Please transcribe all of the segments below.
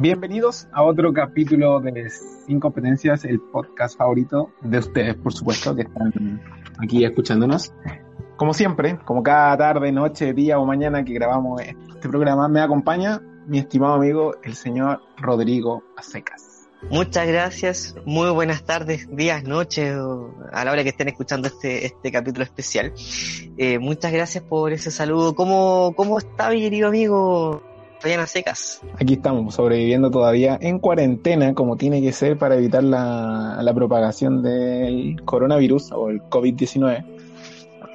Bienvenidos a otro capítulo de Sin Competencias, el podcast favorito de ustedes, por supuesto, que están aquí escuchándonos. Como siempre, como cada tarde, noche, día o mañana que grabamos este programa, me acompaña mi estimado amigo, el señor Rodrigo Acecas. Muchas gracias, muy buenas tardes, días, noches, a la hora que estén escuchando este, este capítulo especial. Eh, muchas gracias por ese saludo. ¿Cómo, cómo está mi querido amigo Ryan Secas? Aquí estamos, sobreviviendo todavía en cuarentena, como tiene que ser para evitar la, la propagación del coronavirus o el COVID-19,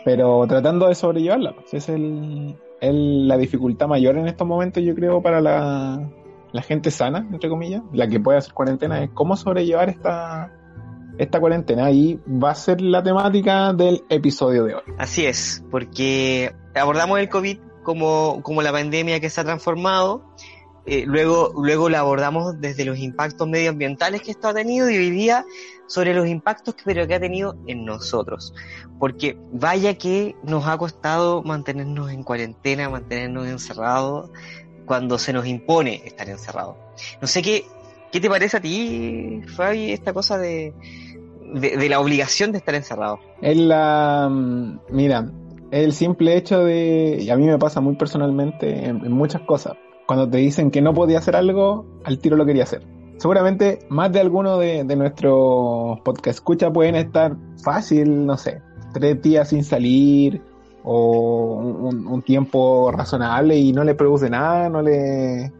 pero tratando de sobrellevarla. Pues, es el, el, la dificultad mayor en estos momentos, yo creo, para la, la gente sana, entre comillas, la que puede hacer cuarentena, es cómo sobrellevar esta, esta cuarentena y va a ser la temática del episodio de hoy. Así es, porque abordamos el COVID como, como la pandemia que se ha transformado, eh, luego, luego la abordamos desde los impactos medioambientales que esto ha tenido y hoy día sobre los impactos que, pero ha tenido en nosotros. Porque vaya que nos ha costado mantenernos en cuarentena, mantenernos encerrados cuando se nos impone estar encerrados. No sé qué, qué te parece a ti, Fabi, esta cosa de, de, la obligación de estar encerrado. Es la, mira, el simple hecho de, y a mí me pasa muy personalmente en, muchas cosas, cuando te dicen que no podía hacer algo, al tiro lo quería hacer. Seguramente más de alguno de, de nuestros podcast escucha pueden estar fácil, no sé, tres días sin salir o un, tiempo razonable y no le produce nada, no le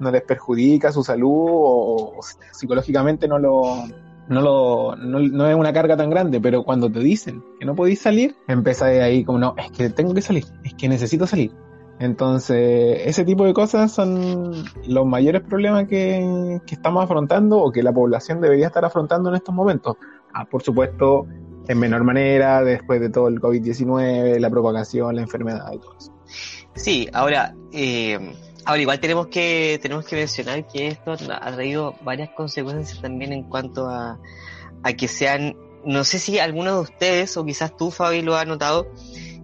no les perjudica su salud o psicológicamente no lo, no, lo, no, no, es una carga tan grande, pero cuando te dicen que no podéis salir, empieza ahí como, no, es que tengo que salir, es que necesito salir. Entonces, ese tipo de cosas son los mayores problemas que, que estamos afrontando o que la población debería estar afrontando en estos momentos. Ah, por supuesto, en menor manera, después de todo el COVID-19, la propagación, la enfermedad y todo eso. Sí, ahora, eh, Ahora, igual tenemos que, tenemos que mencionar que esto ha traído varias consecuencias también en cuanto a, a que sean, no sé si alguno de ustedes, o quizás tú, Fabi, lo ha notado,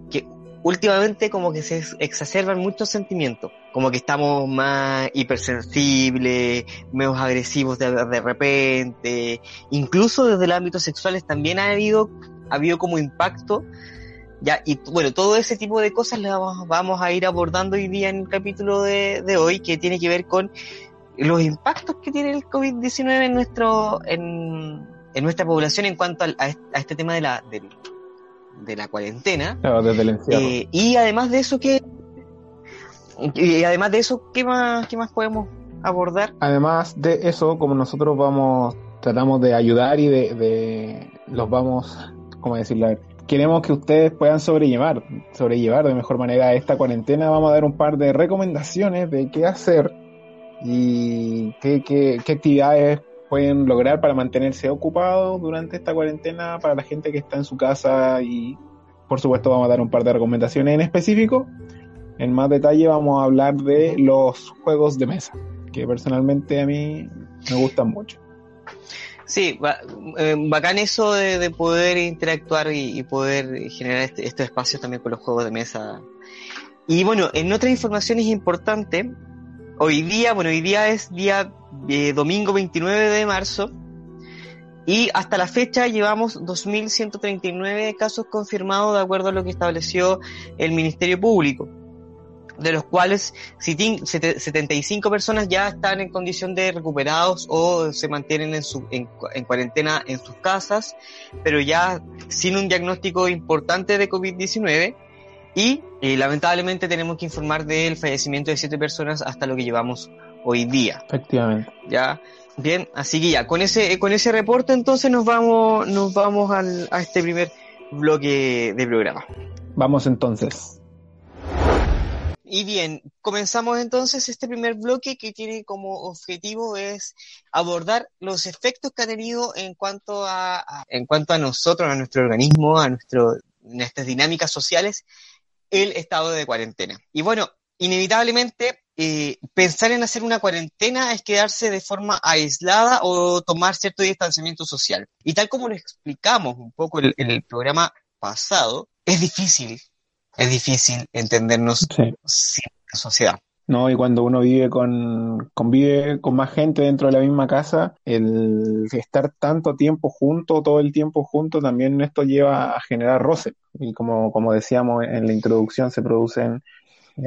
que últimamente como que se exacerban muchos sentimientos, como que estamos más hipersensibles, menos agresivos de, de repente, incluso desde el ámbito sexual también ha habido, ha habido como impacto ya, y bueno, todo ese tipo de cosas las vamos, vamos a ir abordando hoy día en el capítulo de, de, hoy, que tiene que ver con los impactos que tiene el COVID-19 en nuestro, en, en, nuestra población en cuanto a, a este tema de la, de, de la cuarentena. Claro, desde el encierro. Eh, y además de eso, ¿qué, y además de eso, ¿qué más, qué más podemos abordar? Además de eso, como nosotros vamos, tratamos de ayudar y de, de los vamos, ¿cómo decirlo? Queremos que ustedes puedan sobrellevar, sobrellevar de mejor manera esta cuarentena. Vamos a dar un par de recomendaciones de qué hacer y qué, qué actividades pueden lograr para mantenerse ocupados durante esta cuarentena para la gente que está en su casa y por supuesto vamos a dar un par de recomendaciones en específico. En más detalle vamos a hablar de los juegos de mesa, que personalmente a mí me gustan mucho. Sí, eh, bacán eso de, de poder interactuar y, y poder generar este, estos espacios también con los juegos de mesa. Y bueno, en otras informaciones importantes, hoy día, bueno, hoy día es día eh, domingo 29 de marzo y hasta la fecha llevamos 2.139 casos confirmados de acuerdo a lo que estableció el Ministerio Público de los cuales 75 personas ya están en condición de recuperados o se mantienen en, su, en, en, cuarentena en sus casas, pero ya sin un diagnóstico importante de COVID-19. Y eh, lamentablemente tenemos que informar del fallecimiento de siete personas hasta lo que llevamos hoy día. Efectivamente. Ya. Bien, así que ya, con ese, con ese reporte entonces nos vamos, nos vamos al, a este primer bloque de programa. Vamos entonces. Y bien, comenzamos entonces este primer bloque que tiene como objetivo es abordar los efectos que ha tenido en cuanto a, en cuanto a nosotros, a nuestro organismo, a nuestro, nuestras dinámicas sociales, el estado de cuarentena. Y bueno, inevitablemente eh, pensar en hacer una cuarentena es quedarse de forma aislada o tomar cierto distanciamiento social. Y tal como lo explicamos un poco en, el programa pasado, es difícil, es difícil entendernos sin la sociedad. No, y cuando uno vive con, convive con más gente dentro de la misma casa, el estar tanto tiempo junto, todo el tiempo junto, también esto lleva a generar roce. Y como, como decíamos en la introducción, se producen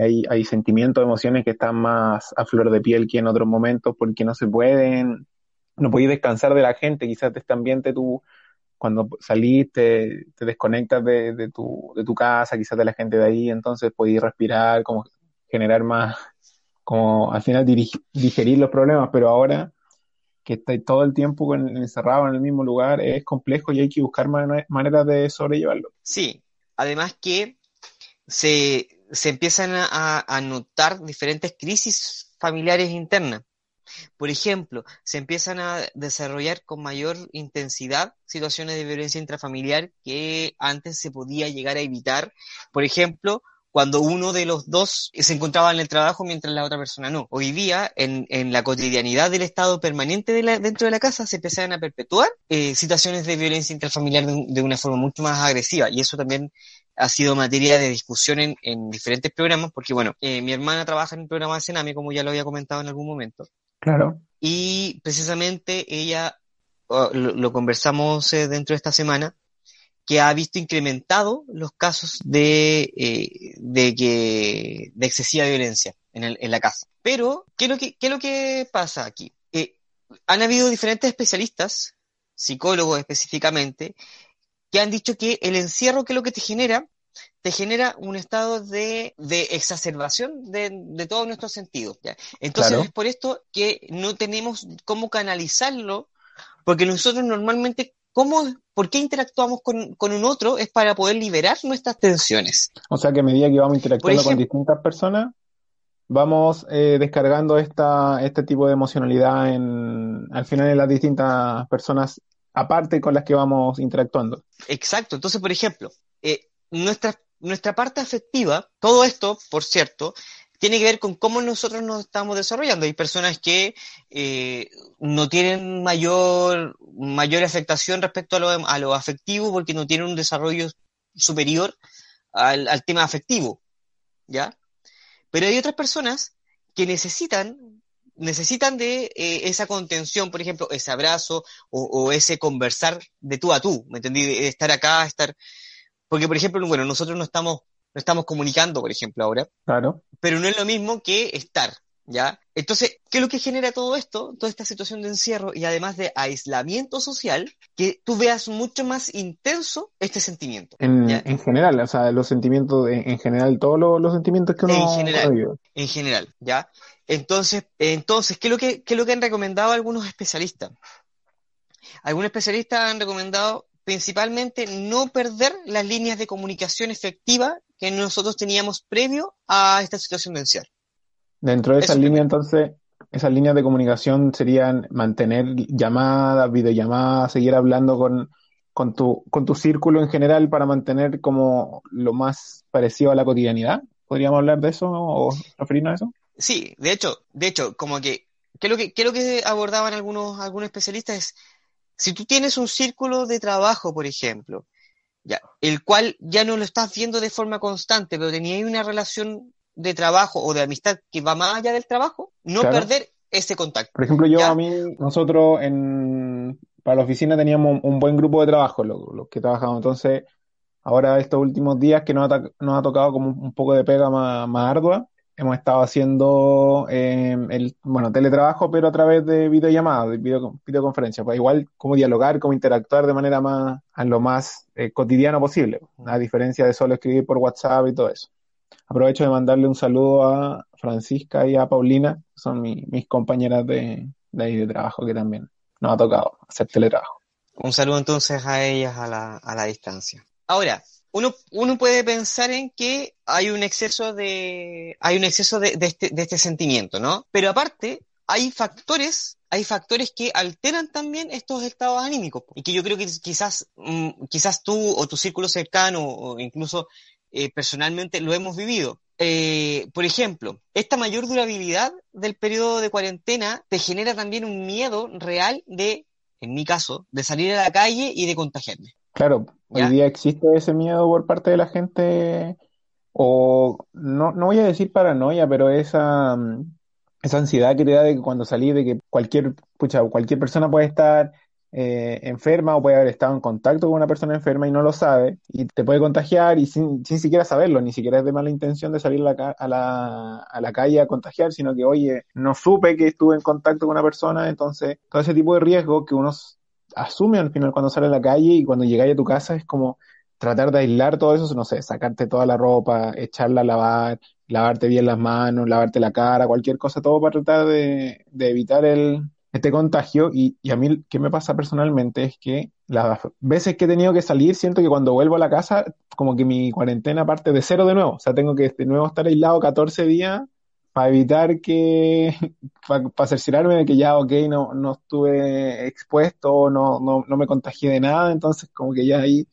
hay, hay sentimientos, emociones que están más a flor de piel que en otros momentos porque no se pueden, no podéis descansar de la gente, quizás de este ambiente tú cuando salís te, desconectas de, tu, de tu casa, quizás de la gente de ahí, entonces podéis respirar, como generar más, como al final digerir los problemas, pero ahora que estáis todo el tiempo encerrado en el mismo lugar es complejo y hay que buscar maneras de sobrellevarlo. Sí, además que se, se empiezan a, notar diferentes crisis familiares internas. Por ejemplo, se empiezan a desarrollar con mayor intensidad situaciones de violencia intrafamiliar que antes se podía llegar a evitar. Por ejemplo, cuando uno de los dos se encontraba en el trabajo mientras la otra persona no. Hoy día, en, la cotidianidad del estado permanente dentro de la casa, se empiezan a perpetuar eh, situaciones de violencia intrafamiliar de, una forma mucho más agresiva y eso también ha sido materia de discusión en, diferentes programas, porque bueno, eh, mi hermana trabaja en un programa de Sename, como ya lo había comentado en algún momento. Claro. Y precisamente ella, oh, lo, conversamos eh, dentro de esta semana, que ha visto incrementado los casos de, eh, de, que, de excesiva violencia en, el, en la casa. Pero, ¿qué es lo que, qué es lo que pasa aquí? han habido diferentes especialistas, psicólogos específicamente, que han dicho que el encierro, que es lo que te genera? Te genera un estado de, exacerbación de, todos nuestros sentidos. Entonces es por esto que no tenemos cómo canalizarlo, porque nosotros normalmente, ¿cómo, ¿por qué interactuamos con, un otro? Es para poder liberar nuestras tensiones. O sea que a medida que vamos interactuando con distintas personas, vamos eh, descargando esta, este tipo de emocionalidad en, al final en las distintas personas aparte con las que vamos interactuando. Exacto. Entonces, por ejemplo, eh, nuestra, nuestra parte afectiva, todo esto, por cierto, tiene que ver con cómo nosotros nos estamos desarrollando. Hay personas que eh, no tienen mayor, mayor afectación respecto a lo, a lo afectivo porque no tienen un desarrollo superior al, al tema afectivo, ¿ya? Pero hay otras personas que necesitan necesitan de eh, esa contención, por ejemplo, ese abrazo o, ese conversar de tú a tú, ¿me entendí? De estar acá, estar... Porque, por ejemplo, bueno, nosotros no estamos, no estamos comunicando, por ejemplo, ahora. Claro. Pero no es lo mismo que estar, ¿ya? Entonces, ¿qué es lo que genera todo esto? Toda esta situación de encierro y además de aislamiento social, que tú veas mucho más intenso este sentimiento. En, en general, o sea, los sentimientos, en, general, todos los, sentimientos que uno... En general, en general, ¿ya? Entonces, entonces ¿qué, es lo que, qué es lo que han recomendado algunos especialistas? Algunos especialistas han recomendado principalmente no perder las líneas de comunicación efectiva que nosotros teníamos previo a esta situación de encierro. Dentro de esas líneas, entonces, esas líneas de comunicación serían mantener llamadas, videollamadas, seguir hablando con, con, tu, con tu círculo en general para mantener como lo más parecido a la cotidianidad. ¿Podríamos hablar de eso o referirnos a eso? Sí, de hecho, de hecho, como que, ¿qué es lo que, qué lo que abordaban algunos, algunos especialistas? Es, si tú tienes un círculo de trabajo, por ejemplo, ya, el cual ya no lo estás viendo de forma constante, pero tenías una relación de trabajo o de amistad que va más allá del trabajo, no perder ese contacto. Por ejemplo, yo a mí, nosotros en, para la oficina teníamos un buen grupo de trabajo, los, que trabajamos. Entonces, ahora estos últimos días que nos ha, nos ha tocado como un poco de pega más, más ardua, hemos estado haciendo eh, el, bueno, teletrabajo, pero a través de videollamadas, de video, videoconferencias, para igual como dialogar, como interactuar de manera más, a lo más eh, cotidiano posible, a diferencia de solo escribir por WhatsApp y todo eso. Aprovecho de mandarle un saludo a Francisca y a Paulina, son mis compañeras de, de ahí de trabajo que también nos ha tocado hacer teletrabajo. Un saludo entonces a ellas a la, a la distancia. Ahora, uno, uno puede pensar en que hay un exceso de, hay un exceso de, de, este, de este sentimiento, ¿no? Pero aparte, hay factores, hay factores que alteran también estos estados anímicos y que yo creo que quizás, mm, quizás tú o tu círculo cercano o incluso eh, personalmente lo hemos vivido. Eh, por ejemplo, esta mayor durabilidad del periodo de cuarentena te genera también un miedo real de, en mi caso, de salir a la calle y de contagiarme. Claro, hoy día existe ese miedo por parte de la gente, o no, no voy a decir paranoia, pero esa, mm, esa ansiedad que te da de que cuando salís, de que cualquier, pucha, cualquier persona puede estar eh, enferma o puede haber estado en contacto con una persona enferma y no lo sabe y te puede contagiar y sin, sin siquiera saberlo, ni siquiera es de mala intención de salir a la, a, la, a la calle a contagiar, sino que, oye, no supe que estuve en contacto con una persona, entonces todo ese tipo de riesgo que uno asume al final cuando sale a la calle y cuando llegáis a tu casa es como tratar de aislar todo eso, no sé, sacarte toda la ropa, echarla a lavar, lavarte bien las manos, lavarte la cara, cualquier cosa, todo para tratar de, de evitar el, este contagio y, y, a mí, ¿qué me pasa personalmente? Es que las veces que he tenido que salir, siento que cuando vuelvo a la casa, como que mi cuarentena parte de cero de nuevo. O sea, tengo que de nuevo estar aislado 14 días para evitar que, para, para cerciorarme de que ya, ok, no, no estuve expuesto, no, no, no me contagié de nada, entonces como que ya ahí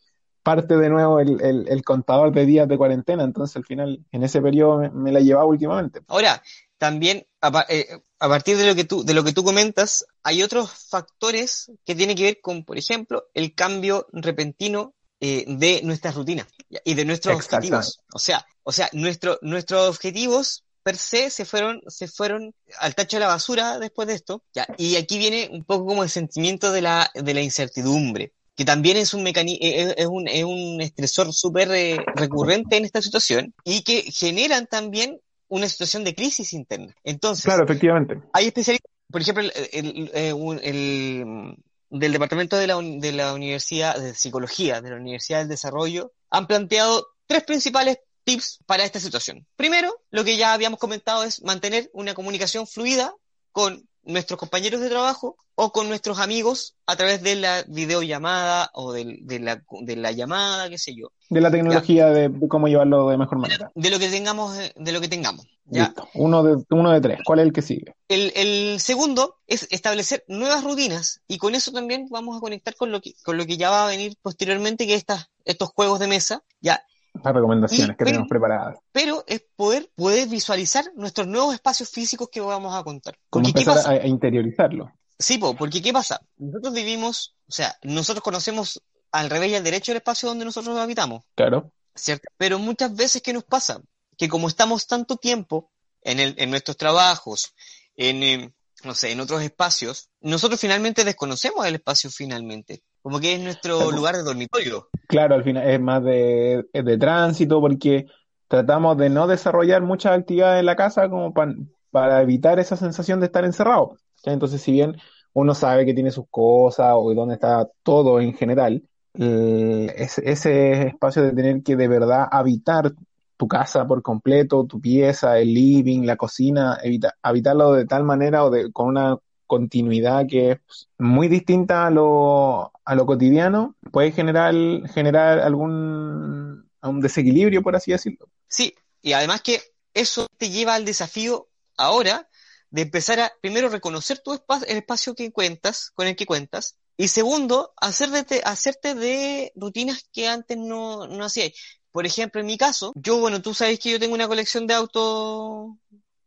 parte de nuevo el, el, el contador de días de cuarentena, entonces al final en ese periodo me, me la llevaba últimamente. Ahora, también a, eh, a, partir de lo que tú de lo que tú comentas hay otros factores que tienen que ver con por ejemplo el cambio repentino eh, de nuestras rutinas y de nuestros objetivos o sea o sea nuestro, nuestros objetivos per se se fueron se fueron al tacho de la basura después de esto ya y aquí viene un poco como el sentimiento de la de la incertidumbre que también es un mecanismo, es, es, un, es un estresor súper eh, recurrente en esta situación y que generan también una situación de crisis interna. Entonces, claro, efectivamente. Hay especialistas, por ejemplo, el, el, el, el del Departamento de la, de la Universidad de Psicología, de la Universidad del Desarrollo, han planteado tres principales tips para esta situación. Primero, lo que ya habíamos comentado es mantener una comunicación fluida con nuestros compañeros de trabajo o con nuestros amigos a través de la videollamada o de, de, la, de la llamada, qué sé yo. De la tecnología de, de, cómo llevarlo de mejor manera. De lo que tengamos, de lo que tengamos. ¿ya? Listo. Uno de, uno de tres. ¿Cuál es el que sigue? El, el segundo es establecer nuevas rutinas y con eso también vamos a conectar con lo que, con lo que ya va a venir posteriormente, que estas, estos juegos de mesa, ya las recomendaciones y, que pero, tenemos preparadas. Pero es poder, poder visualizar nuestros nuevos espacios físicos que vamos a contar. Como Porque, empezar a, a, interiorizarlo. Sí, po, porque ¿qué pasa? Nosotros vivimos, o sea, nosotros conocemos al revés y al derecho el espacio donde nosotros habitamos. Claro. ¿Cierto? Pero muchas veces, ¿qué nos pasa? Que como estamos tanto tiempo en, el, en nuestros trabajos, en, eh, no sé, en otros espacios, nosotros finalmente desconocemos el espacio finalmente. Como que es nuestro claro. lugar de dormitorio. Claro, al final es más de, de tránsito porque tratamos de no desarrollar muchas actividades en la casa como pa, para evitar esa sensación de estar encerrado. ¿ya? Entonces, si bien uno sabe que tiene sus cosas o dónde está todo en general, eh, ese, ese espacio de tener que de verdad habitar tu casa por completo, tu pieza, el living, la cocina, evita, habitarlo de tal manera o de, con una continuidad que es muy distinta a lo, a lo cotidiano, puede generar, generar algún un desequilibrio, por así decirlo. Sí, y además que eso te lleva al desafío ahora de empezar a, primero, reconocer tu espacio, el espacio que cuentas, con el que cuentas, y segundo, hacer de, hacerte de rutinas que antes no, no hacías. Por ejemplo, en mi caso, yo, bueno, tú sabes que yo tengo una colección de autos,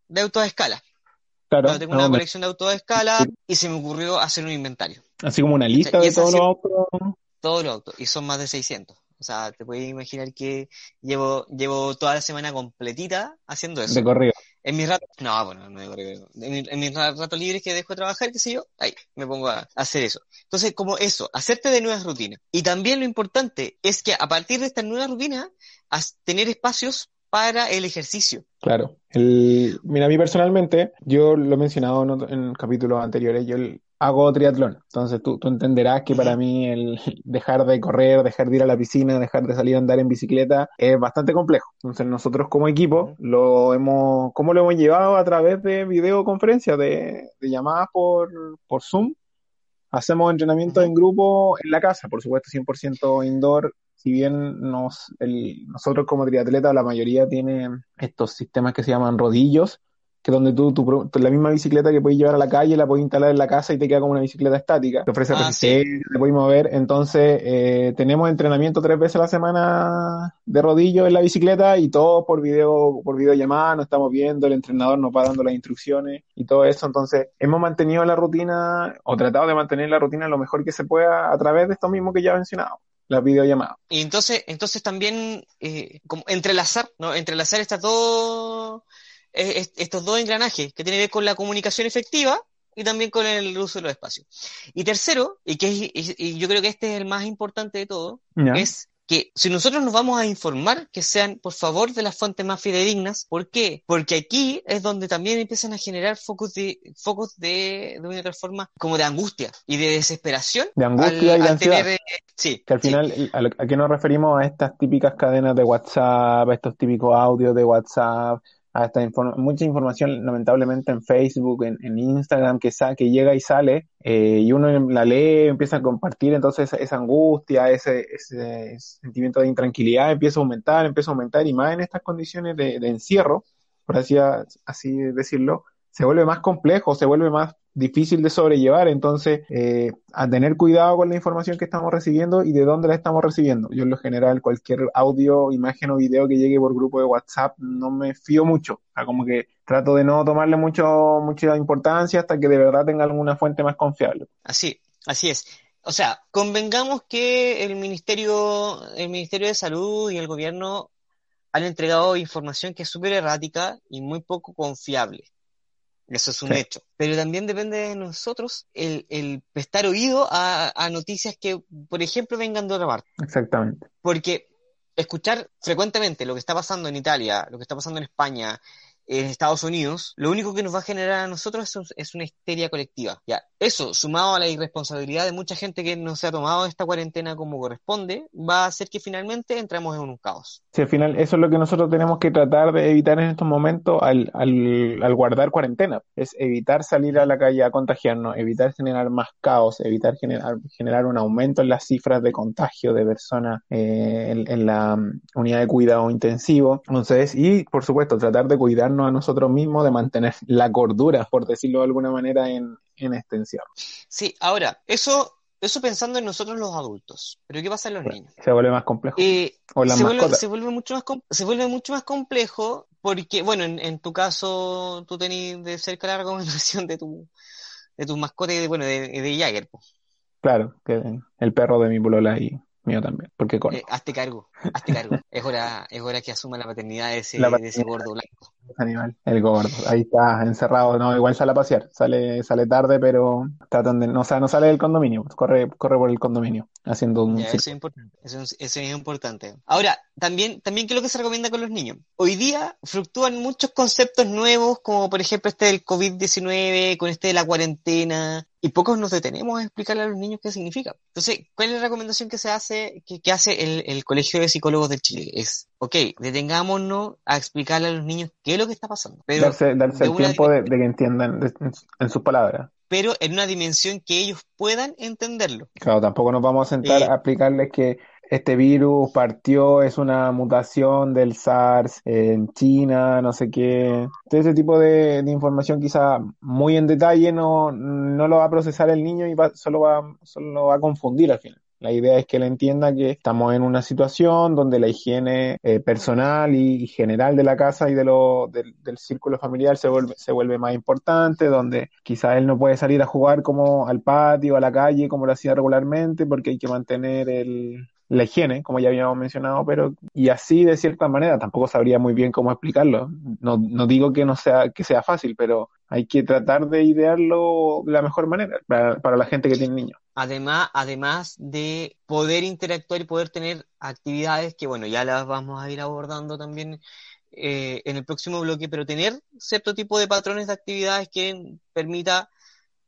de autos a escala. Claro. Yo tengo una colección de autos a escala y se me ocurrió hacer un inventario. Así como una lista o sea, de todos los autos. Todos los autos, y son más de 600. O sea, te puedes imaginar que llevo, llevo toda la semana completita haciendo eso. De corrido. En mis ratos, no, bueno, no de corrido. En, mi, en mis ratos libres que dejo de trabajar, qué sé yo, ahí me pongo a hacer eso. Entonces, como eso, hacerte de nuevas rutinas. Y también lo importante es que a partir de estas nuevas rutinas, tener espacios para el ejercicio. Claro. El, mira, a mí personalmente, yo lo he mencionado en, en capítulos anteriores, yo el, hago triatlón. Entonces tú, tú entenderás que para mí el dejar de correr, dejar de ir a la piscina, dejar de salir a andar en bicicleta es bastante complejo. Entonces nosotros como equipo lo hemos, ¿cómo lo hemos llevado? A través de videoconferencias, de, de llamadas por, por Zoom. Hacemos entrenamiento en grupo en la casa, por supuesto 100% indoor, si bien nos, el, nosotros como triatleta la mayoría tiene estos sistemas que se llaman rodillos, que donde tú, tú, la misma bicicleta que puedes llevar a la calle la puedes instalar en la casa y te queda como una bicicleta estática. Te ofrece Ah, resistencia, te puedes mover. Entonces, eh, tenemos entrenamiento tres veces a la semana de rodillo en la bicicleta y todo por video, por videollamada, nos estamos viendo, el entrenador nos va dando las instrucciones y todo eso. Entonces, hemos mantenido la rutina o tratado de mantener la rutina lo mejor que se pueda a través de esto mismo que ya he mencionado, las videollamadas. Y entonces, entonces también eh, como entrelazar, ¿no? Entrelazar está todo est- estos dos engranajes que tienen que ver con la comunicación efectiva y también con el uso de los espacios. Y tercero, y que es- y, y yo creo que este es el más importante de todo, es que si nosotros nos vamos a informar, que sean, por favor, de las fuentes más fidedignas. ¿Por qué? Porque aquí es donde también empiezan a generar focos de, focos de, de una otra forma, como de angustia y de desesperación. De angustia al- y de ansiedad. tener, eh, sí, Que al sí. final, ¿a, lo- a qué nos referimos? A estas típicas cadenas de WhatsApp, a estos típicos audios de WhatsApp, a esta inform- mucha información, lamentablemente, en Facebook, en, en Instagram, que, sa- que llega y sale, eh, y uno la lee, empieza a compartir, entonces esa angustia, ese, ese sentimiento de intranquilidad empieza a aumentar, empieza a aumentar, y más en estas condiciones de, de encierro, por así, así decirlo, se vuelve más complejo, se vuelve más difícil de sobrellevar. Entonces, eh, a tener cuidado con la información que estamos recibiendo y de dónde la estamos recibiendo. Yo en lo general, cualquier audio, imagen o video que llegue por grupo de WhatsApp, no me fío mucho. O sea, como que trato de no tomarle mucho, mucha importancia hasta que de verdad tenga alguna fuente más confiable. Así, así es. O sea, convengamos que el Ministerio, el Ministerio de Salud y el gobierno han entregado información que es súper errática y muy poco confiable. Eso es un Sí. hecho. Pero también depende de nosotros el, el prestar oído a, a noticias que, por ejemplo, vengan de otra parte. Exactamente. Porque escuchar frecuentemente lo que está pasando en Italia, lo que está pasando en España, en Estados Unidos, lo único que nos va a generar a nosotros es, un- es una histeria colectiva. Ya, eso, sumado a la irresponsabilidad de mucha gente que no se ha tomado esta cuarentena como corresponde, va a hacer que finalmente entremos en un caos. Si al final eso es lo que nosotros tenemos que tratar de evitar en estos momentos al, al, al guardar cuarentena, es evitar salir a la calle a contagiarnos, evitar generar más caos, evitar generar, generar un aumento en las cifras de contagio de personas eh, en, en la mm, unidad de cuidado intensivo. Entonces, y por supuesto, tratar de cuidarnos a nosotros mismos, de mantener la cordura, por decirlo de alguna manera, en, en este encierro. Sí, ahora, eso, eso pensando en nosotros los adultos. Pero ¿qué pasa en los niños? Se vuelve más complejo. Eh, O las se vuelve, se vuelve mucho más com- se vuelve mucho más complejo porque, bueno, en, en tu caso tú tenés de cerca la recomendación de tu de tus mascotas y de, bueno, de, de Jagger, po. Claro, que el perro de mi polola y mío también, porque con Eh, hazte cargo, hazte cargo. Es hora, es hora que asuma la paternidad de ese, La de ese paternidad. gordo blanco. Animal, el gordo. Ahí está, encerrado. No, igual sale a pasear. Sale, sale tarde, pero tratan de, no, o sea, no sale del condominio, corre, corre por el condominio, haciendo un Ya, eso es importante. Eso, es- eso es importante. Ahora, también, también qué es lo que se recomienda con los niños. Hoy día fluctúan muchos conceptos nuevos, como por ejemplo este del COVID-19, con este de la cuarentena, y pocos nos detenemos a explicarle a los niños qué significa. Entonces, ¿cuál es la recomendación que se hace, que, que hace el, el Colegio de Psicólogos de Chile? Es, ok, detengámonos a explicarle a los niños qué es lo que está pasando. Pero Darse, darse el tiempo de, de que entiendan de- en, en sus palabras. pero en una dimensión que ellos puedan entenderlo. Claro, tampoco nos vamos a sentar Eh, a explicarles que este virus partió, es una mutación del SARS en China, no sé qué. Todo ese tipo de, de información quizá muy en detalle no, no lo va a procesar el niño y va- solo va, solo lo va a confundir al final. La idea es que él entienda que estamos en una situación donde la higiene eh, personal y, general de la casa y de lo, del, del círculo familiar se vuelve, se vuelve más importante, donde quizá él no puede salir a jugar como al patio, a la calle, como lo hacía regularmente, porque hay que mantener el, la higiene, como ya habíamos mencionado, pero y así de cierta manera, tampoco sabría muy bien cómo explicarlo. No, no digo que no sea, que sea fácil, pero hay que tratar de idearlo de la mejor manera para, para la gente que tiene niños. Además, además de poder interactuar y poder tener actividades que, bueno, ya las vamos a ir abordando también eh, en el próximo bloque, pero tener cierto tipo de patrones de actividades que permita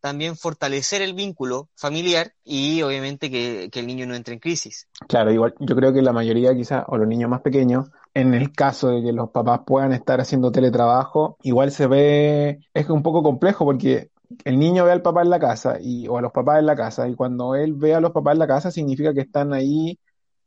también fortalecer el vínculo familiar y obviamente que, que el niño no entre en crisis. Claro, igual yo creo que la mayoría quizás, o los niños más pequeños, en el caso de que los papás puedan estar haciendo teletrabajo, igual se ve, es un poco complejo porque el niño ve al papá en la casa y, o a los papás en la casa y cuando él ve a los papás en la casa significa que están ahí,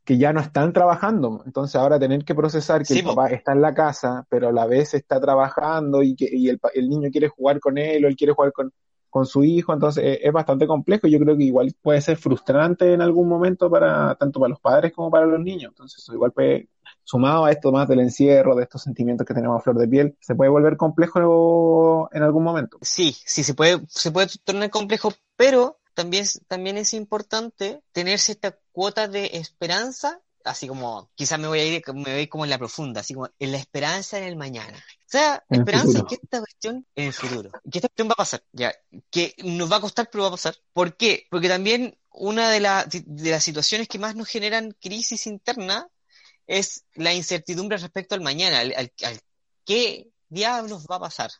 que ya no están trabajando. Entonces ahora tener que procesar que Sí, el papá está en la casa, pero a la vez está trabajando y que y el, el niño quiere jugar con él o él quiere jugar con, con su hijo, entonces es, es bastante complejo y yo creo que igual puede ser frustrante en algún momento para tanto para los padres como para los niños. Entonces igual puede, sumado a esto más del encierro, de estos sentimientos que tenemos a flor de piel, se puede volver complejo en algún momento. Sí, sí, se puede, se puede tornar complejo, pero también, también es importante tener cierta cuota de esperanza, así como, quizás me voy a ir, me voy a ir como en la profunda, así como en la esperanza en el mañana. O sea, En esperanza futuro. que esta cuestión, en el futuro, que esta cuestión va a pasar, ya, que nos va a costar, pero va a pasar. ¿Por qué? Porque también una de, la- de las situaciones que más nos generan crisis interna es la incertidumbre respecto al mañana, al, al- al qué diablos va a pasar.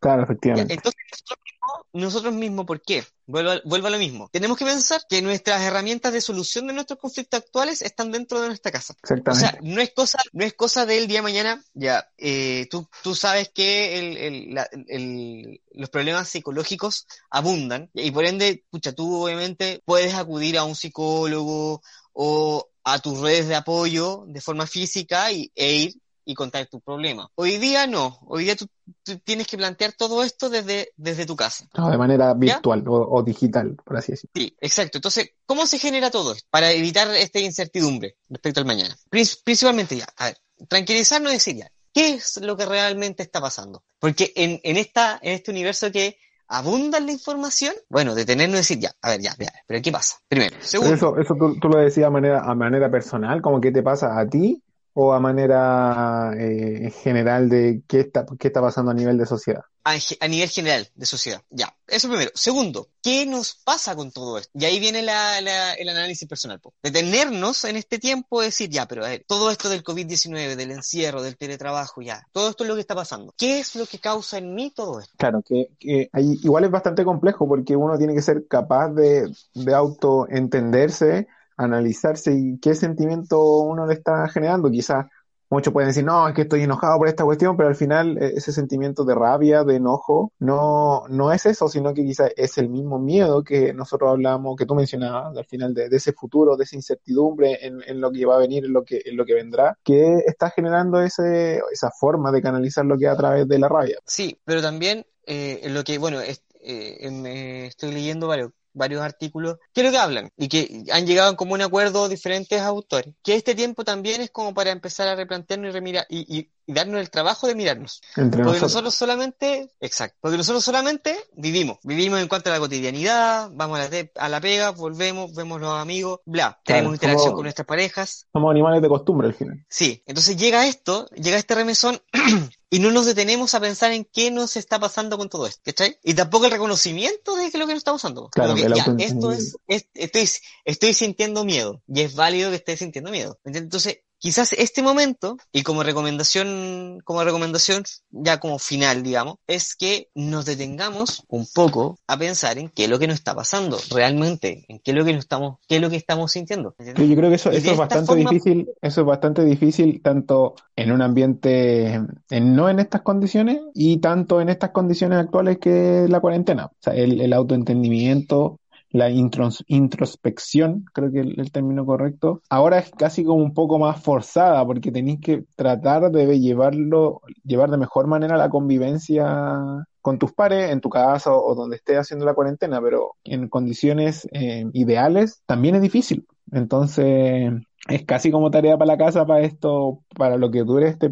Claro, Ya, efectivamente. entonces, nosotros mismos, nosotros mismos, ¿por qué? Vuelvo, a- vuelvo a lo mismo. Tenemos que pensar que nuestras herramientas de solución de nuestros conflictos actuales están dentro de nuestra casa. O Exactamente. sea, no es cosa, no es cosa del día de mañana, ya, eh, tú, tú sabes que el, el- la- el- los problemas psicológicos abundan y por ende, pucha, tú obviamente puedes acudir a un psicólogo o a tus redes de apoyo de forma física y, e ir y contar tu problema. Hoy día no, hoy día tú, tú tienes que plantear todo esto desde, desde tu casa. No, de manera virtual o, o digital, por así decirlo. Sí, exacto. Entonces, ¿cómo se genera todo esto? Para evitar esta incertidumbre respecto al mañana. Prin- Principalmente ya, a ver, tranquilizarnos y decir ya, ¿qué es lo que realmente está pasando? Porque en, en, esta, en este universo que abunda la información, bueno, detenernos y decir ya, a ver, ya, ya, pero ¿qué pasa? Primero. Pero Segundo, eso, eso tú, tú lo decías a manera, a manera personal, como qué te pasa a ti, o a manera eh, general de qué está, qué está pasando a nivel de sociedad. a, a nivel general de sociedad. Ya, eso primero. Segundo, ¿qué nos pasa con todo esto? Y ahí viene la, la, el análisis personal. po. Detenernos en este tiempo, decir, ya, pero a ver, todo esto del COVID-19, del encierro, del teletrabajo, ya, todo esto es lo que está pasando. ¿Qué es lo que causa en mí todo esto? Claro, que, que ahí igual es bastante complejo porque uno tiene que ser capaz de, de autoentenderse, analizarse y qué sentimiento uno le está generando. Quizás muchos pueden decir, no, es que estoy enojado por esta cuestión, pero al final eh, ese sentimiento de rabia, de enojo, no, no es eso, sino que quizás es el mismo miedo que nosotros hablamos, que tú mencionabas, al final de, ese futuro, de esa incertidumbre en, lo que va a venir, en lo que, en lo que vendrá, que está generando ese, esa forma de canalizar lo que a través de la rabia. Sí, pero también eh, lo que, bueno, es- eh, me estoy leyendo varios, varios artículos que lo que hablan y que han llegado en común acuerdo diferentes autores, que este tiempo también es como para empezar a replantearnos y, remirar, y, y- y darnos el trabajo de mirarnos. Entre Porque nosotros. nosotros solamente, exacto, porque nosotros solamente vivimos, vivimos en cuanto a la cotidianidad, vamos a la, a la pega, volvemos, vemos los amigos, bla, tenemos interacción somos- con nuestras parejas, Somos animales de costumbre al final. Sí, entonces llega esto, llega este remesón y no nos detenemos a pensar en qué nos está pasando con todo esto, ¿cachai? Y tampoco el reconocimiento de que es lo que nos está pasando. Claro, que ya, esto es, es- estoy, estoy sintiendo miedo y es válido que esté sintiendo miedo. Entonces, quizás este momento, y como recomendación, como recomendación ya como final, digamos, es que nos detengamos un poco a pensar en qué es lo que nos está pasando realmente, en qué es lo que nos estamos, qué es lo que estamos sintiendo. Yo, creo que eso, eso es bastante forma- difícil, eso es bastante difícil tanto en un ambiente, en, no en estas condiciones y tanto en estas condiciones actuales que la cuarentena. O sea, el, el autoentendimiento, la intros- introspección, creo que el, el término correcto, ahora es casi como un poco más forzada porque tenéis que tratar de llevarlo, llevar de mejor manera la convivencia con tus pares en tu casa o, donde estés haciendo la cuarentena, pero en condiciones eh, ideales también es difícil. Entonces, es casi como tarea para la casa para esto, para lo que dure este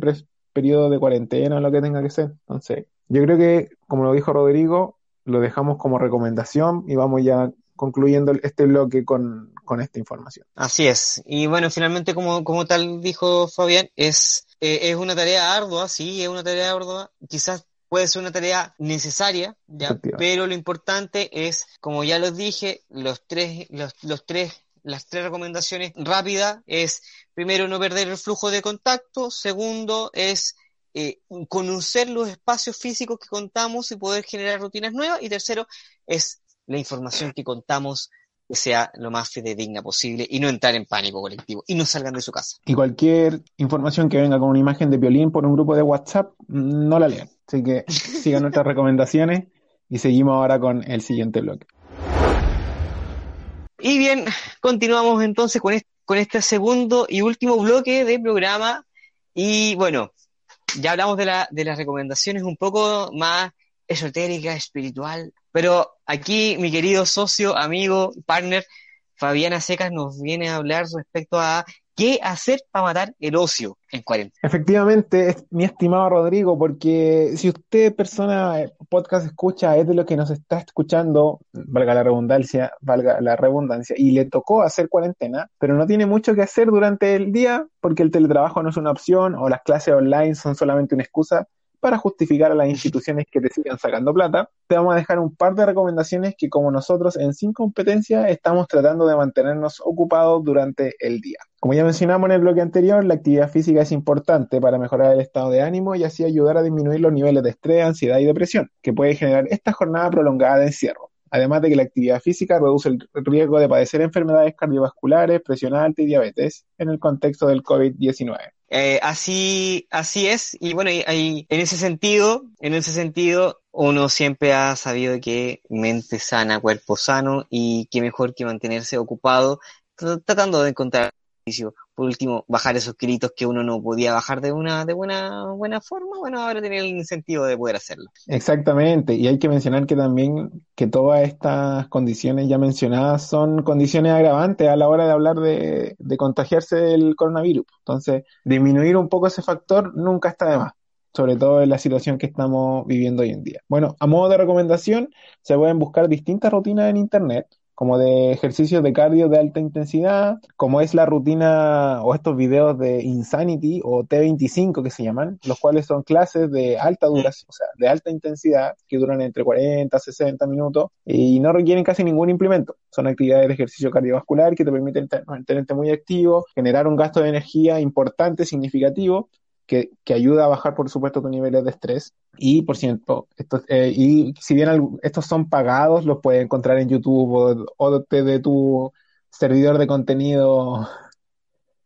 periodo de cuarentena o lo que tenga que ser. Entonces, yo creo que, como lo dijo Rodrigo, lo dejamos como recomendación y vamos ya concluyendo este bloque con, con esta información. Así es. Y bueno, finalmente, como, como tal dijo Fabián, es, eh, es una tarea ardua, sí, es una tarea ardua. Quizás puede ser una tarea necesaria, ya, pero lo importante es, como ya los dije, los tres, los, los tres, las tres recomendaciones rápidas es, primero, no perder el flujo de contacto, segundo, es eh, conocer los espacios físicos que contamos y poder generar rutinas nuevas. Y tercero, es la información que contamos que sea lo más fidedigna posible y no entrar en pánico colectivo y no salgan de su casa. Y cualquier información que venga con una imagen de violín por un grupo de WhatsApp, no la lean. Así que sigan nuestras recomendaciones y seguimos ahora con el siguiente bloque. Y bien, continuamos entonces con este, con este segundo y último bloque de programa. Y bueno, ya hablamos de, la, de las recomendaciones un poco más esotérica, espiritual, pero aquí mi querido socio, amigo, partner, Fabiana Secas nos viene a hablar respecto a qué hacer para matar el ocio en cuarentena. Efectivamente, mi estimado Rodrigo, porque si usted, persona, eh, podcast escucha, es de lo que nos está escuchando, valga la redundancia, valga la redundancia, y le tocó hacer cuarentena, pero no tiene mucho que hacer durante el día porque el teletrabajo no es una opción o las clases online son solamente una excusa, para justificar a las instituciones que te sigan sacando plata, te vamos a dejar un par de recomendaciones que como nosotros en Sin Competencia estamos tratando de mantenernos ocupados durante el día. Como ya mencionamos en el bloque anterior, la actividad física es importante para mejorar el estado de ánimo y así ayudar a disminuir los niveles de estrés, ansiedad y depresión que puede generar esta jornada prolongada de encierro. Además de que la actividad física reduce el riesgo de padecer enfermedades cardiovasculares, presión alta y diabetes en el contexto del COVID-19. Eh, así, así es, y bueno, en ese sentido, en ese sentido, uno siempre ha sabido que mente sana, cuerpo sano, y qué mejor que mantenerse ocupado, tratando de encontrar por último, bajar esos kilitos que uno no podía bajar de una de buena, buena forma, bueno, ahora tiene el incentivo de poder hacerlo. Exactamente, y hay que mencionar que también que todas estas condiciones ya mencionadas son condiciones agravantes a la hora de hablar de, de contagiarse del coronavirus. Entonces, disminuir un poco ese factor nunca está de más sobre todo en la situación que estamos viviendo hoy en día. Bueno, a modo de recomendación, se pueden buscar distintas rutinas en Internet como de ejercicios de cardio de alta intensidad, como es la rutina o estos videos de Insanity o T25 que se llaman, los cuales son clases de alta duración, o sea, de alta intensidad, que duran entre 40 a 60 minutos y no requieren casi ningún implemento. Son actividades de ejercicio cardiovascular que te permiten mantenerte muy activo, generar un gasto de energía importante, significativo, que, que, ayuda a bajar, por supuesto, tus niveles de estrés. Y, por cierto, estos, eh, y si bien estos son pagados, los puedes encontrar en YouTube o, de tu servidor de contenido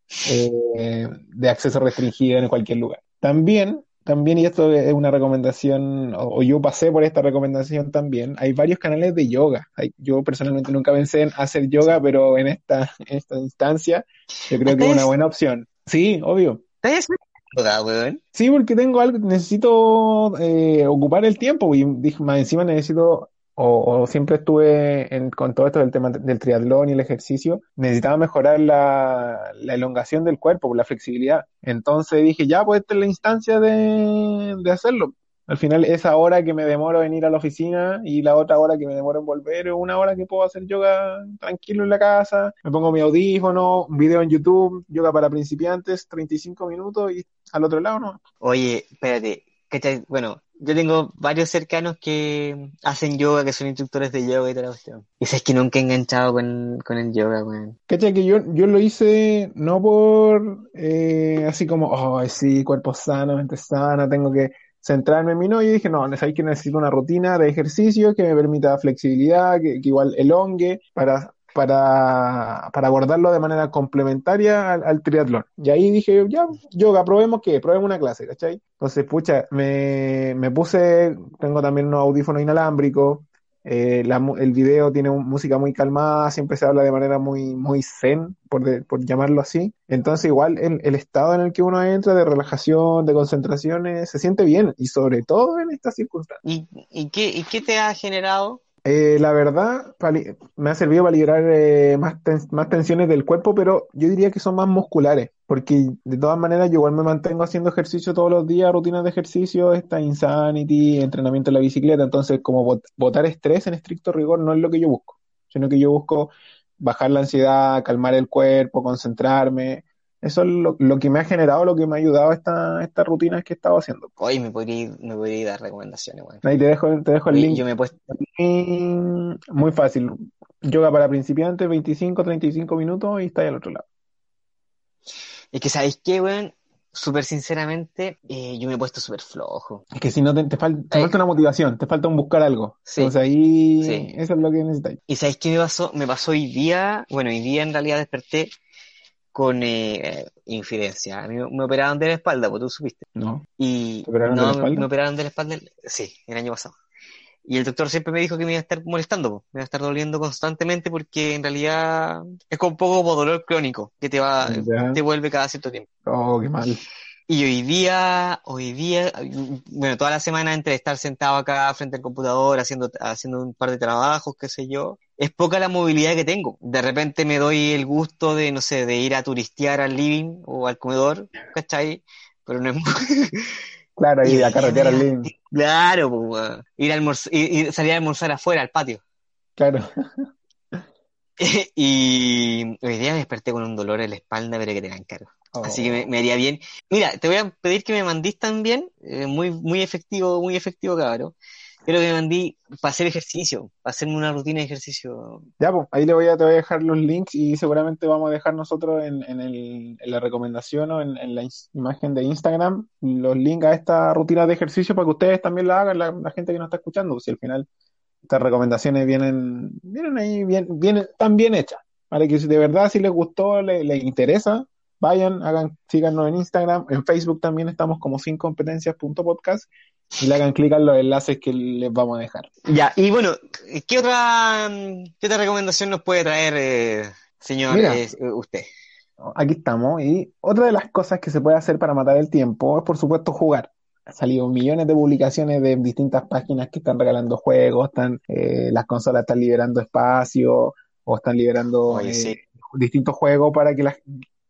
eh, de acceso restringido en cualquier lugar. También, también, y esto es una recomendación, o, yo pasé por esta recomendación también, hay varios canales de yoga. yo personalmente nunca pensé en hacer yoga, pero en esta, en esta instancia yo creo que es una buena opción. Sí, obvio. Sí, porque tengo algo, necesito eh, ocupar el tiempo y más encima necesito, o, siempre estuve en, con todo esto del tema del triatlón y el ejercicio, necesitaba mejorar la, elongación del cuerpo, la flexibilidad. Entonces dije, ya, pues esta es la instancia de, de hacerlo. Al final, esa hora que me demoro en ir a la oficina y la otra hora que me demoro en volver es una hora que puedo hacer yoga tranquilo en la casa. Me pongo mi audífono, un video en YouTube, yoga para principiantes, 35 minutos y al otro lado no. Oye, espérate, Bueno, yo tengo varios cercanos que hacen yoga, que son instructores de yoga y toda la cuestión. Y es que nunca he enganchado con, con el yoga, weón. ¿Cachai? Que yo, yo lo hice no por eh, así como, oh, sí, cuerpo sano, mente sana, tengo que centrarme en mí, no, y dije, no, hay que necesito una rutina de ejercicio que me permita flexibilidad, que, igual elongue, para, para, para abordarlo de manera complementaria al, triatlón. Y ahí dije, ya, yoga, probemos qué, probemos una clase, ¿cachai? Entonces, pucha, me, me puse, tengo también unos audífonos inalámbricos, eh, el video tiene música muy calmada, siempre se habla de manera muy, muy zen, por, por llamarlo así. Entonces, igual el, el, estado en el que uno entra de relajación, de concentración, se siente bien, y sobre todo en estas circunstancias. ¿Y, y, qué, y qué te ha generado? Eh, la verdad, me ha servido para liberar eh, más, más tensiones del cuerpo, pero yo diría que son más musculares, porque de todas maneras yo igual me mantengo haciendo ejercicio todos los días, rutinas de ejercicio, esta insanity, entrenamiento en la bicicleta, entonces como botar estrés en estricto rigor no es lo que yo busco, sino que yo busco bajar la ansiedad, calmar el cuerpo, concentrarme, eso es lo, que me ha generado, lo que me ha ayudado esta, esta rutina que he estado haciendo. Hoy me podría, me podría dar recomendaciones, Ahí te dejo, te dejo el link. Yo me he puesto... Muy fácil. Yoga para principiantes, 25, 35 minutos y está ahí al otro lado. Es que, ¿sabéis qué, weón? súper sinceramente, eh, yo me he puesto súper flojo. Es que si no te, te, fal- te falta una motivación, te falta un buscar algo. Sí. Entonces ahí Sí. eso es lo que necesitáis. ¿Y sabéis qué me pasó? Me pasó hoy día, bueno, hoy día en realidad desperté con eh, infidencia. A mí me operaron de la espalda, pues tú supiste. ¿No? Y ¿Te operaron de no, la me- espalda? me operaron de la espalda, el- sí, el año pasado. Y el doctor siempre me dijo que me iba a estar molestando, po, me iba a estar doliendo constantemente porque en realidad es como un poco como dolor crónico que te va, Ya. te vuelve cada cierto tiempo. Oh, qué mal. Y hoy día, hoy día, bueno, toda la semana entre estar sentado acá frente al computador haciendo, haciendo un par de trabajos, qué sé yo, es poca la movilidad que tengo. De repente me doy el gusto de, no sé, de ir a turistear al living o al comedor, ¿cachai? Pero no es muy... Claro, Y a carretear al living. Claro, pues, ir a almorzar, ir, ir- salir a almorzar afuera, al patio. Claro. y hoy día me desperté con un dolor en la espalda, pero que te dan caro. Así que me, Oh. me haría bien. Mira, te voy a pedir que me mandís también, eh, muy, muy efectivo, muy efectivo, cabrón. Quiero que me mandí para hacer ejercicio, para hacerme una rutina de ejercicio. Ya, pues, ahí le voy a, te voy a dejar los links y seguramente vamos a dejar nosotros en, en, el, en la recomendación o en, en la imagen de Instagram los links a esta rutina de ejercicio para que ustedes también la hagan, la, la gente que nos está escuchando, pues, si al final estas recomendaciones vienen, vienen ahí, bien, vienen, están bien hechas, para que si de verdad si les gustó, le- les interesa, vayan, hagan, síganos en Instagram, en Facebook también estamos como sin competencias.podcast y le hagan clic a los enlaces que les vamos a dejar. Ya, y bueno, ¿qué otra, qué otra recomendación nos puede traer, eh, señor, Mira. eh, usted? Aquí estamos. Y otra de las cosas que se puede hacer para matar el tiempo es, por supuesto, jugar. Han salido millones de publicaciones de distintas páginas que están regalando juegos, están, eh, las consolas están liberando espacio o están liberando Oye, eh, sí. distintos juegos para que las,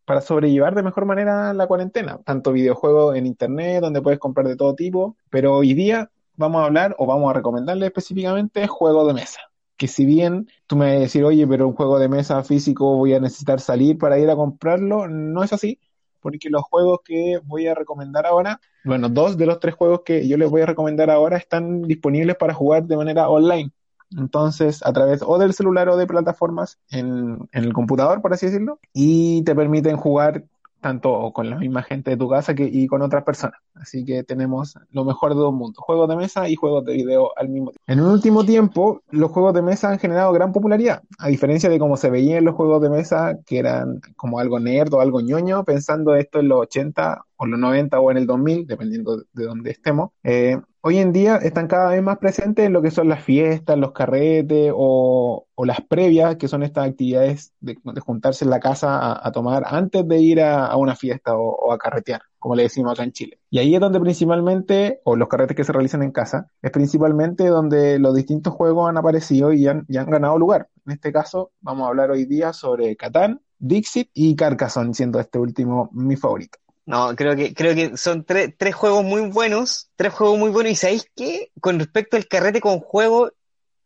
para sobrellevar de mejor manera la cuarentena. Tanto videojuegos en internet, donde puedes comprar de todo tipo, pero hoy día vamos a hablar o vamos a recomendarle específicamente juegos de mesa. Que si bien tú me vas a decir, oye, pero un juego de mesa físico voy a necesitar salir para ir a comprarlo, no es así, porque los juegos que voy a recomendar ahora, bueno, dos de los tres juegos que yo les voy a recomendar ahora están disponibles para jugar de manera online. Entonces, a través o del celular o de plataformas en, el computador, por así decirlo, y te permiten jugar tanto con la misma gente de tu casa y con otras personas. Así que tenemos lo mejor de dos mundos, juegos de mesa y juegos de video al mismo tiempo. En un último tiempo, los juegos de mesa han generado gran popularidad, a diferencia de cómo se veían los juegos de mesa, que eran como algo nerd o algo ñoño, pensando esto en los 80 o los 90 o en el 2000, dependiendo de dónde estemos. Eh, hoy en día están cada vez más presentes en lo que son las fiestas, los carretes o, las previas, que son estas actividades de, juntarse en la casa a, tomar antes de ir a, una fiesta o, o a carretear, como le decimos acá en Chile. Y ahí es donde principalmente, o los carretes que se realizan en casa, es principalmente donde los distintos juegos han aparecido y han, y han ganado lugar. En este caso, vamos a hablar hoy día sobre Catán, Dixit y Carcassonne, siendo este último mi favorito. No, creo que, creo que son tres, tres juegos muy buenos, tres juegos muy buenos, y ¿sabéis qué? Con respecto al carrete con juego,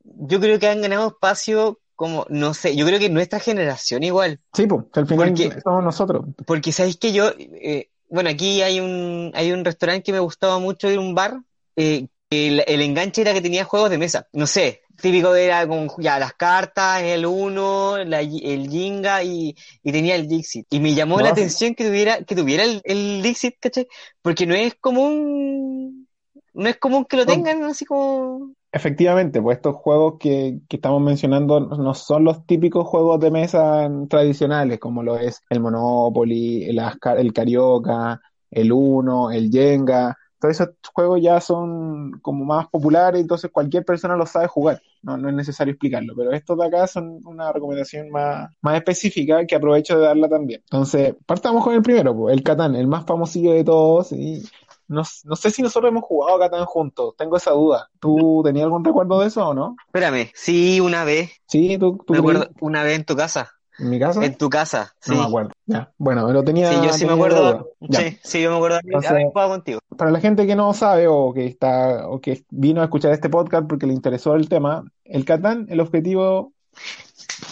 yo creo que han ganado espacio como, no sé, yo creo que nuestra generación igual, Sí, pues, al final Porque- somos nosotros. porque ¿sabéis que yo, eh, bueno, aquí hay un, hay un restaurante que me gustaba mucho de un bar, eh, que el, el enganche era que tenía juegos de mesa, no sé, típico era con ya las cartas, el uno, la, el Jenga y, y tenía el Dixit. Y me llamó No, la atención que tuviera, que tuviera el, el Dixit, ¿cachai? Porque no es común, no es común que lo tengan así como... Efectivamente, pues estos juegos que, que estamos mencionando no son los típicos juegos de mesa tradicionales, como lo es el Monopoly, el, el Carioca, el Uno, el Jenga. Todos esos juegos ya son como más populares, entonces cualquier persona los sabe jugar. No, no es necesario explicarlo, pero estos de acá son una recomendación más, más específica que aprovecho de darla también. Entonces, partamos con el primero, pues, el Catán, el más famosillo de todos y no, no sé si nosotros hemos jugado Catán juntos, tengo esa duda. ¿Tú tenías algún recuerdo de eso o no? Espérame, sí, una vez, Sí, tú, tú me acuerdo, una vez en tu casa, ¿En mi casa? en tu casa, sí. No me acuerdo. Ya. Bueno, pero tenía. Sí, yo sí me acuerdo, sí, sí, yo me acuerdo Entonces- haber jugado contigo. Para la gente que no sabe o que está o que vino a escuchar este podcast porque le interesó el tema, el Catán, el objetivo,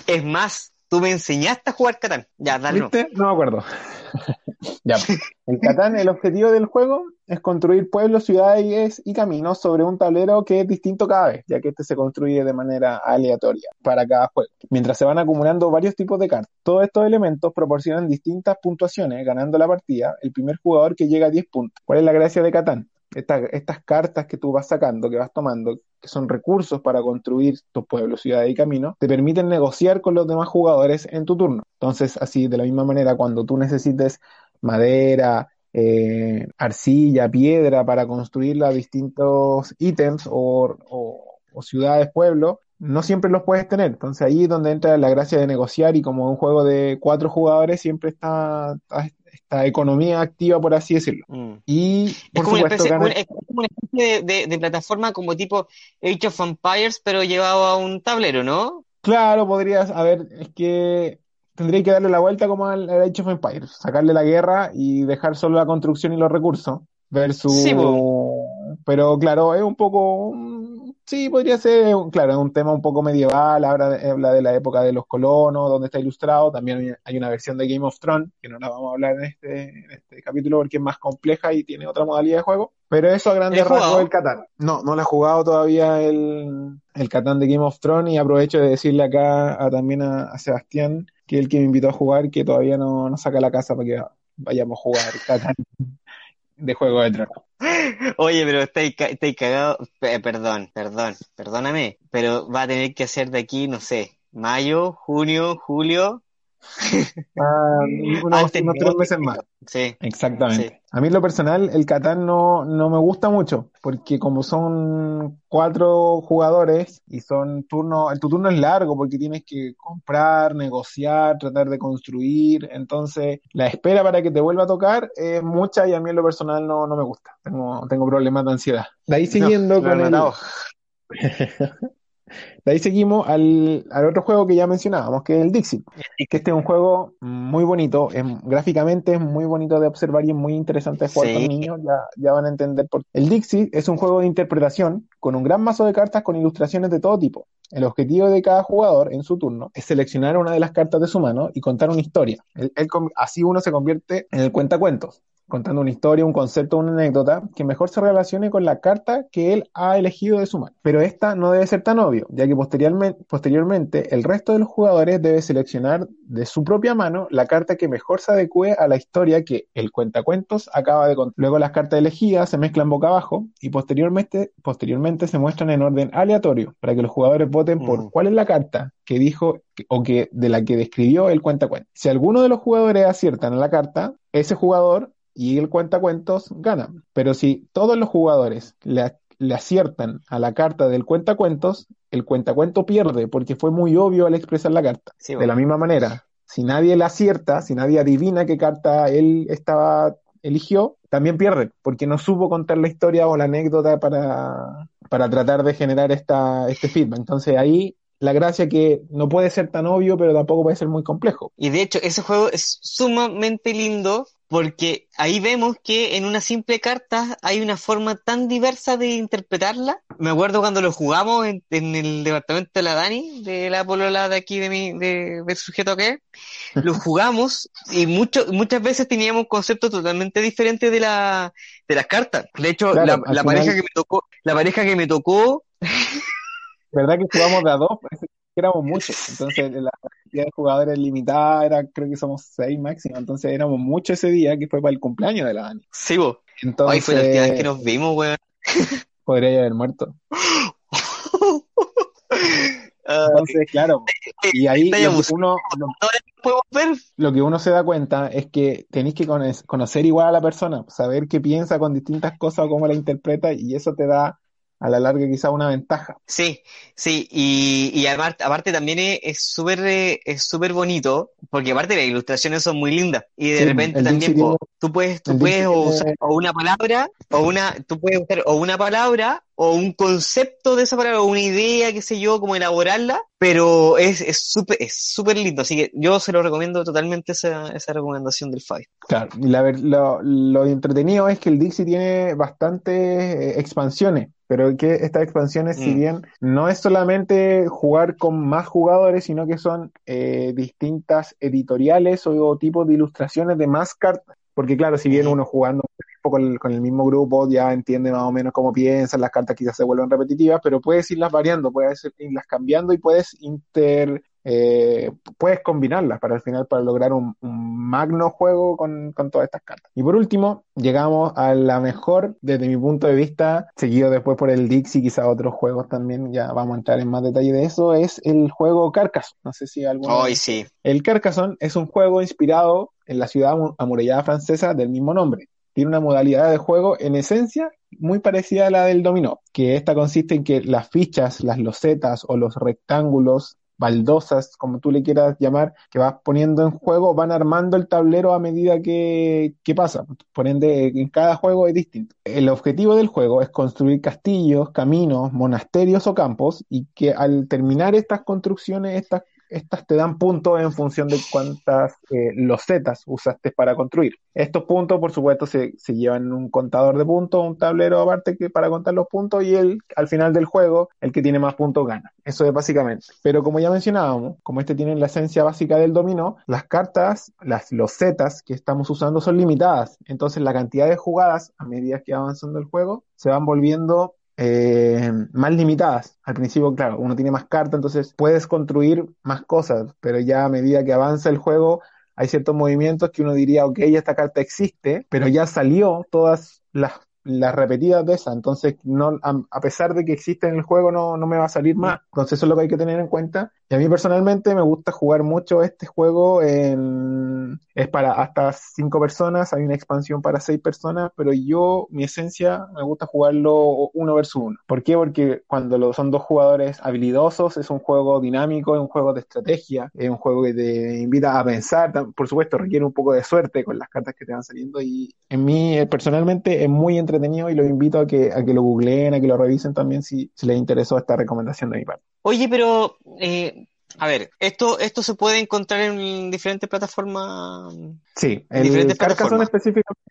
Es más, tú me enseñaste a jugar Catán. Ya, dale. ¿viste? No me acuerdo. Ya. El Catán, el objetivo del juego es construir pueblos, ciudades y caminos sobre un tablero que es distinto cada vez, ya que este se construye de manera aleatoria para cada juego, mientras se van acumulando varios tipos de cartas. Todos estos elementos proporcionan distintas puntuaciones, ganando la partida el primer jugador que llega a 10 puntos. ¿Cuál es la gracia de Catán? Estas cartas que tú vas sacando, que vas tomando, que son recursos para construir tus pueblos, ciudades y caminos, te permiten negociar con los demás jugadores en tu turno. Entonces, así, de la misma manera, cuando tú necesites madera, eh, arcilla, piedra para construir los distintos ítems o, o ciudades, pueblos, no siempre los puedes tener. Entonces ahí es donde entra la gracia de negociar y como un juego de cuatro jugadores siempre está, esta economía activa, por así decirlo. Mm. Y por es como, supuesto, una especie, una de, plataforma como tipo Age of Empires, pero llevado a un tablero, ¿no? Claro, podrías, a ver, es que tendría que darle la vuelta como al, Age of Empires, sacarle la guerra y dejar solo la construcción y los recursos, versus... Sí, pero claro, es un poco Sí, podría ser, claro, un tema un poco medieval, habla de, habla de la época de los colonos, donde está ilustrado, también hay una versión de Game of Thrones, que no la vamos a hablar en este, en este capítulo porque es más compleja y tiene otra modalidad de juego, pero eso a grandes rasgos el Catán. No, no lo he jugado todavía el, el Catán de Game of Thrones y aprovecho de decirle acá a, también a, Sebastián, que es el que me invitó a jugar, que todavía no, no saca la casa para que vayamos a jugar Catán de Juego de Tronos. Oye, pero estáis, estáis cagados. perdón, perdón, perdóname. Pero va a tener que hacer de aquí, no sé, mayo, junio, julio, Ah, unos, tres meses más. Sí. Exactamente. A mí lo personal, el Catán no, no me gusta mucho, porque como son cuatro jugadores y son turnos, el tu turno es largo porque tienes que comprar, negociar, tratar de construir, entonces la espera para que te vuelva a tocar es mucha y a mí en lo personal no, no me gusta. Tengo, tengo problemas de ansiedad. De ahí siguiendo con el... De ahí seguimos al, otro juego que ya mencionábamos, que es el Dixit. Que este es un juego muy bonito, es, gráficamente es muy bonito de observar y es muy interesante de jugar con niños, ya, ya van a entender por El Dixit es un juego de interpretación con un gran mazo de cartas con ilustraciones de todo tipo. El objetivo de cada jugador en su turno es seleccionar una de las cartas de su mano y contar una historia. así uno se convierte en el cuentacuentos contando una historia, un concepto, una anécdota que mejor se relacione con la carta que él ha elegido de su mano. Pero esta no debe ser tan obvio, ya que posteriormente, posteriormente el resto de los jugadores debe seleccionar de su propia mano la carta que mejor se adecue a la historia que el cuentacuentos acaba de contar. Luego las cartas elegidas se mezclan boca abajo y posteriormente, posteriormente se muestran en orden aleatorio para que los jugadores voten por mm. cuál es la carta que dijo o que de la que describió el cuentacuentos. Si alguno de los jugadores aciertan a la carta, ese jugador y el cuentacuentos gana. Pero si todos los jugadores le, aciertan a la carta del cuentacuentos, el cuentacuento pierde porque fue muy obvio al expresar la carta. de la misma manera, si nadie le acierta, si nadie adivina qué carta él estaba eligió, también pierde, porque no supo contar la historia o la anécdota para, para tratar de generar esta, este feedback. Entonces ahí la gracia que no puede ser tan obvio, pero tampoco puede ser muy complejo. Y de hecho, ese juego es sumamente lindo porque ahí vemos que en una simple carta hay una forma tan diversa de interpretarla. Me acuerdo cuando lo jugamos en, el departamento de la Dani, de la polola de aquí de mi, de, del sujeto que lo jugamos y mucho, muchas veces teníamos conceptos totalmente diferentes de la, de las cartas. De hecho, la, pareja que me tocó, la pareja que me tocó, ¿verdad que jugamos de a dos? Éramos muchos, entonces la cantidad de jugadores limitada era, creo que somos seis máximo, entonces éramos muchos ese día que fue para el cumpleaños de la Dani. Sí, vos. Entonces, fue la última vez que nos vimos, weón. Podría haber muerto. Entonces, claro, y ahí lo que, uno, lo que uno se da cuenta es que tenéis que conocer igual a la persona, saber qué piensa con distintas cosas o cómo la interpreta, y eso te da a la larga quizá una ventaja. Sí, sí, y, y aparte, aparte también es súper eh, es súper bonito, porque aparte las ilustraciones son muy lindas, y de repente también tú puedes, tú puedes usar o una palabra, o una, tú puedes usar o una palabra, o un concepto de esa palabra, o una idea, qué sé yo, como elaborarla, pero es súper es súper lindo, así que yo se lo recomiendo totalmente esa, esa recomendación del Five. Claro, la, lo, lo entretenido es que el Dixie tiene bastantes eh, expansiones pero que estas expansiones, si mm. bien no es solamente jugar con más jugadores, sino que son eh, distintas editoriales o, tipos de ilustraciones de más cartas. porque claro, si bien uno jugando con el, con el mismo grupo ya entiende más o menos cómo piensan, las cartas quizás se vuelven repetitivas, pero puedes irlas variando, puedes irlas cambiando y puedes inter, eh, puedes combinarlas para al final para lograr un, magno juego con, con, todas estas cartas. Y por último, llegamos a la mejor desde mi punto de vista, seguido después por el Dix y quizá otros juegos también, ya vamos a entrar en más detalle de eso, es el juego Carcassonne. No sé si Hoy sí. El Carcassonne es un juego inspirado en la ciudad amurallada francesa del mismo nombre tiene una modalidad de juego en esencia muy parecida a la del dominó, que esta consiste en que las fichas, las losetas o los rectángulos baldosas, como tú le quieras llamar, que vas poniendo en juego, van armando el tablero a medida que, que, pasa. Por ende, en cada juego es distinto. El objetivo del juego es construir castillos, caminos, monasterios o campos, y que al terminar estas construcciones, estas estas te dan puntos en función de cuántas eh, losetas usaste para construir. Estos puntos, por supuesto, se, llevan un contador de puntos, un tablero aparte que para contar los puntos y el, al final del juego, el que tiene más puntos gana. Eso es básicamente. Pero como ya mencionábamos, como este tiene la esencia básica del dominó, las cartas, las losetas que estamos usando son limitadas. Entonces la cantidad de jugadas a medida que va avanzando el juego se van volviendo eh, más limitadas. Al principio, claro, uno tiene más cartas, entonces puedes construir más cosas, pero ya a medida que avanza el juego, hay ciertos movimientos que uno diría, ok, esta carta existe, pero ya salió todas las las repetidas de esa, entonces no, a, pesar de que existe en el juego no, no me va a salir más, entonces eso es lo que hay que tener en cuenta y a mí personalmente me gusta jugar mucho este juego en, es para hasta cinco personas, hay una expansión para seis personas, pero yo, mi esencia, me gusta jugarlo uno versus uno. ¿Por qué? Porque cuando lo, son dos jugadores habilidosos, es un juego dinámico, es un juego de estrategia, es un juego que te invita a pensar, por supuesto requiere un poco de suerte con las cartas que te van saliendo y en mí eh, personalmente es muy entretenido y los invito a que, a que lo googleen, a que lo revisen también si, si les interesó esta recomendación de mi parte. Oye, pero eh, a ver, esto, esto se puede encontrar en diferentes plataformas. Sí, el diferentes Carcassonne,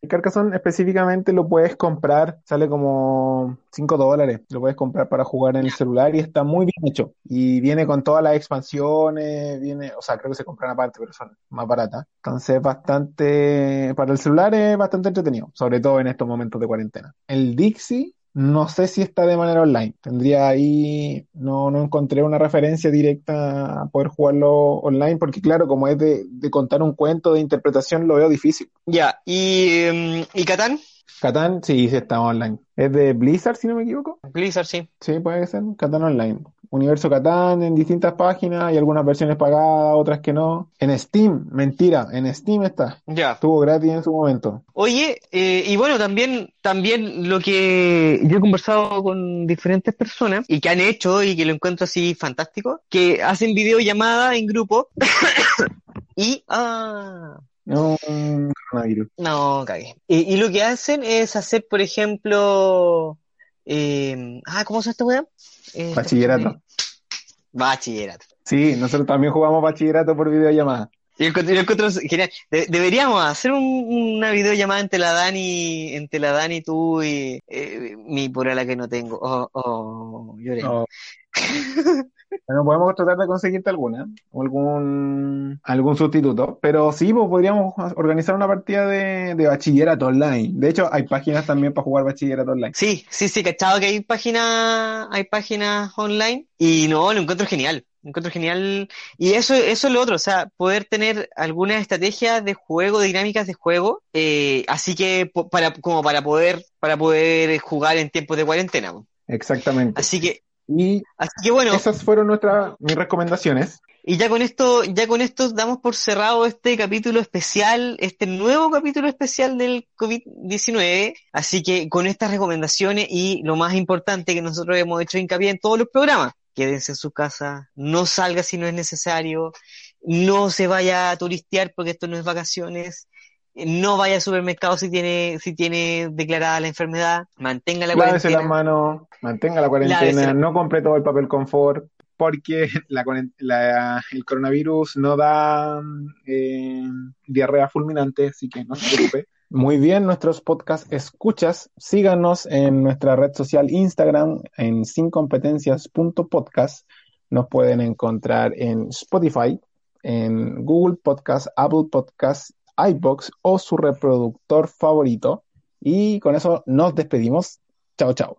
el Carcassonne específicamente lo puedes comprar, sale como 5 dólares, lo puedes comprar para jugar en el celular y está muy bien hecho. Y viene con todas las expansiones, viene, o sea, creo que se compran aparte, pero son más baratas. Entonces, bastante, para el celular es bastante entretenido, sobre todo en estos momentos de cuarentena. El Dixie no sé si está de manera online. Tendría ahí, no, no encontré una referencia directa a poder jugarlo online, porque claro, como es de, contar un cuento de interpretación, lo veo difícil. Ya, ¿y, em, ¿y Catán? Catán, sí, sí está online. Es de Blizzard, si no me equivoco. Blizzard, sí. Sí, puede ser. Catán online. Universo Catán en distintas páginas, hay algunas versiones pagadas, otras que no. En Steam, mentira, en Steam está. Ya. Estuvo gratis en su momento. Oye, eh, y bueno, también, también lo que yo he conversado con diferentes personas y que han hecho y que lo encuentro así fantástico, que hacen videollamada en grupo y... Ah, no, No, cagué. Y, y, lo que hacen es hacer, por ejemplo... Eh, ah, ¿cómo se esta weá? Eh, bachillerato. Bachillerato. Sí, nosotros también jugamos bachillerato por videollamada. Yo encuentro, yo encuentro genial. deberíamos hacer una videollamada entre la Dani, entre la Dani, tú y eh, mi por la que no tengo. Oh, oh, lloré. Oh. Bueno, podemos tratar de conseguirte alguna, o algún, algún sustituto, pero sí, pues, podríamos organizar una partida de, de bachillerato online. De hecho, hay páginas también para jugar bachillerato online. Sí, sí, sí, cachado que hay páginas, hay páginas online y no, lo encuentro genial. Lo encuentro genial. Y eso, eso es lo otro, o sea, poder tener algunas estrategias de juego, dinámicas de juego, eh, así que para, como para poder, para poder jugar en tiempos de cuarentena. Exactamente. Así que y Así que bueno. Esas fueron nuestras mis recomendaciones. Y ya con esto, ya con esto damos por cerrado este capítulo especial, este nuevo capítulo especial del COVID-19. Así que con estas recomendaciones y lo más importante que nosotros hemos hecho hincapié en todos los programas, quédense en su casa, no salga si no es necesario, no se vaya a turistear porque esto no es vacaciones, no vaya al supermercado si tiene, si tiene declarada la enfermedad, mantenga la Lávese las manos, mantenga la cuarentena, no compre todo el papel confort, porque la, el coronavirus no da eh, diarrea fulminante, así que no se preocupe. Muy bien, nuestros podcast escuchas, síganos en nuestra red social Instagram en sincompetencias.podcast. Nos pueden encontrar en Spotify, en Google Podcast, Apple Podcast, iBox o su reproductor favorito. Y con eso nos despedimos. Chao, chao.